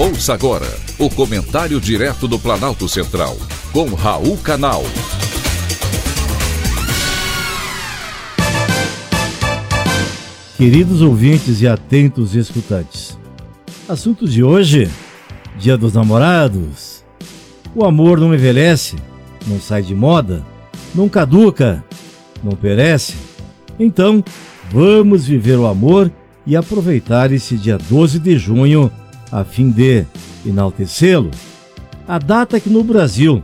Ouça agora o comentário direto do Planalto Central, com Raul Canal. Queridos ouvintes e atentos escutantes, assunto de hoje: Dia dos Namorados. O amor não envelhece, não sai de moda, não caduca, não perece. Então, vamos viver o amor e aproveitar esse dia 12 de junho a fim de enaltecê-lo. A data que no Brasil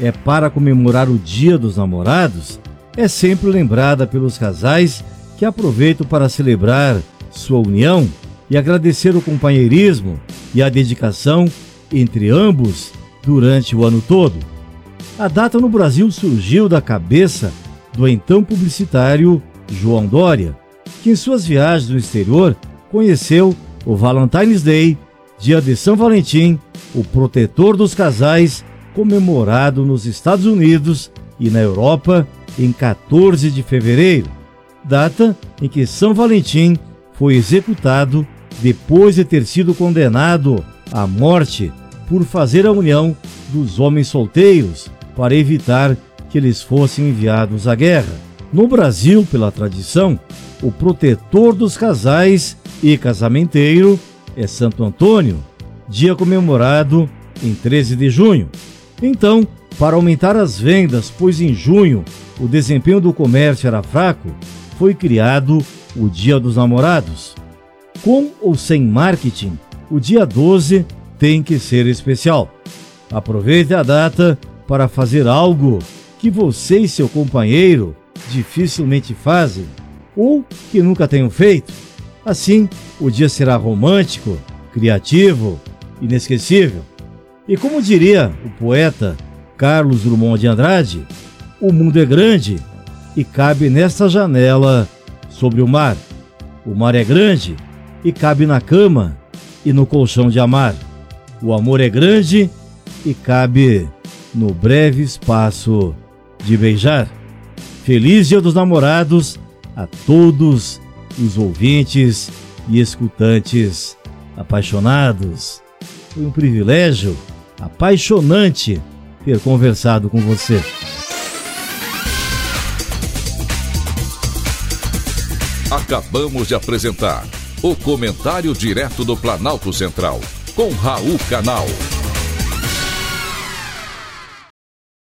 é para comemorar o Dia dos Namorados é sempre lembrada pelos casais que aproveitam para celebrar sua união e agradecer o companheirismo e a dedicação entre ambos durante o ano todo. A data no Brasil surgiu da cabeça do então publicitário João Dória, que em suas viagens no exterior conheceu o Valentine's Day dia de São Valentim, o protetor dos casais, comemorado nos Estados Unidos e na Europa em 14 de fevereiro, data em que São Valentim foi executado depois de ter sido condenado à morte por fazer a união dos homens solteiros para evitar que eles fossem enviados à guerra. No Brasil, pela tradição, o protetor dos casais e casamenteiro é Santo Antônio, dia comemorado em 13 de junho. Então, para aumentar as vendas, pois em junho o desempenho do comércio era fraco, foi criado o Dia dos Namorados. Com ou sem marketing, o dia 12 tem que ser especial. Aproveite a data para fazer algo que você e seu companheiro dificilmente fazem ou que nunca tenham feito. Assim, o dia será romântico, criativo, inesquecível. E como diria o poeta Carlos Drummond de Andrade, o mundo é grande e cabe nesta janela sobre o mar. O mar é grande e cabe na cama e no colchão de amar. O amor é grande e cabe no breve espaço de beijar. Feliz Dia dos Namorados a todos os ouvintes e escutantes apaixonados. Foi um privilégio apaixonante ter conversado com você. Acabamos de apresentar o Comentário Direto do Planalto Central, com Raul Canal.